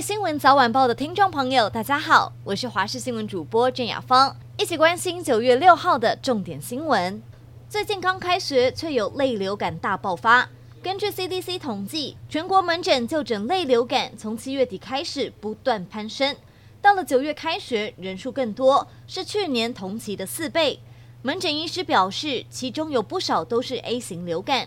新闻早晚报的听众朋友，大家好，我是华视新闻主播郑雅芳，一起关心九月六号的重点新闻。最近刚开学，却有类流感大爆发。根据 CDC 统计，全国门诊就诊类流感从七月底开始不断攀升，到了九月开学，人数更多，是去年同期的四倍。门诊医师表示，其中有不少都是 A 型流感。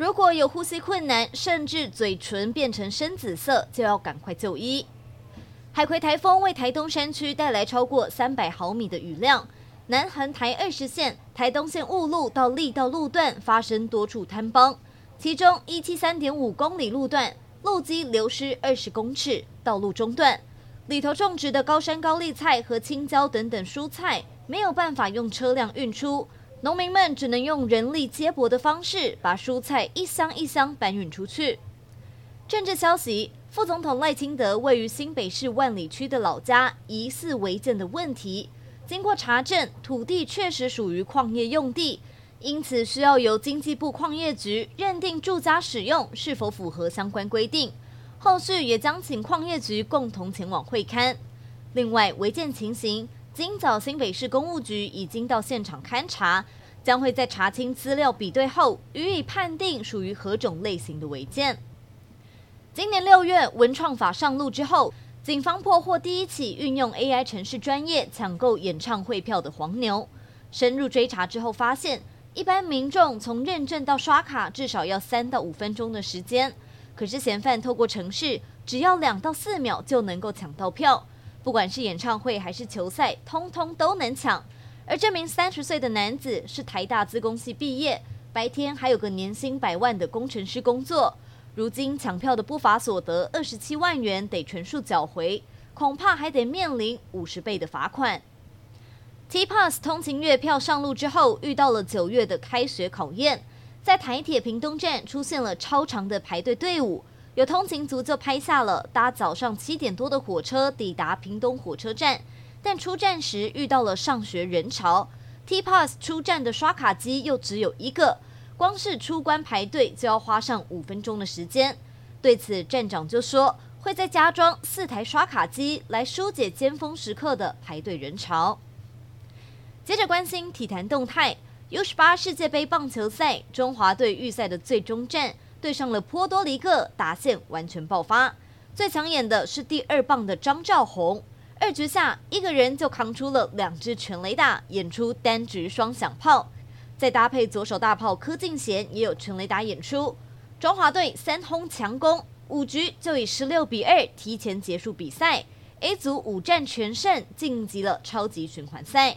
如果有呼吸困难，甚至嘴唇变成深紫色，就要赶快就医。海葵台风为台东山区带来超过三百毫米的雨量，南横台二十线、台东线雾路到力道路段发生多处坍崩，其中一七三点五公里路段路基流失二十公尺，道路中断，里头种植的高山高丽菜和青椒等等蔬菜没有办法用车辆运出。农民们只能用人力接驳的方式，把蔬菜一箱一箱搬运出去。政治消息：副总统赖清德位于新北市万里区的老家疑似违建的问题，经过查证，土地确实属于矿业用地，因此需要由经济部矿业局认定住家使用是否符合相关规定。后续也将请矿业局共同前往会勘。另外，违建情形。今早新北市公务局已经到现场勘查，将会在查清资料比对后，予以判定属于何种类型的违建。今年六月文创法上路之后，警方破获第一起运用 AI 程式专业抢购演唱会票的黄牛。深入追查之后，发现一般民众从认证到刷卡至少要三到五分钟的时间，可是嫌犯透过程式，只要两到四秒就能够抢到票。不管是演唱会还是球赛，通通都能抢。而这名三十岁的男子是台大资工系毕业，白天还有个年薪百万的工程师工作。如今抢票的不法所得二十七万元得全数缴回，恐怕还得面临五十倍的罚款。T-Pass 通勤月票上路之后，遇到了九月的开学考验，在台铁屏东站出现了超长的排队队伍。有通勤族就拍下了搭早上七点多的火车抵达屏东火车站，但出站时遇到了上学人潮，T-Pass 出站的刷卡机又只有一个，光是出关排队就要花上五分钟的时间。对此，站长就说会再加装四台刷卡机来疏解尖峰时刻的排队人潮。接着关心体坛动态，U18 世界杯棒球赛，中华队预赛的最终战。对上了波多黎各，打线完全爆发。最抢眼的是第二棒的张兆宏，二局下一个人就扛出了两支全雷打，演出单局双响炮。再搭配左手大炮柯敬贤也有全雷打演出。中华队三轰强攻，五局就以十六比二提前结束比赛。A 组五战全胜，晋级了超级循环赛。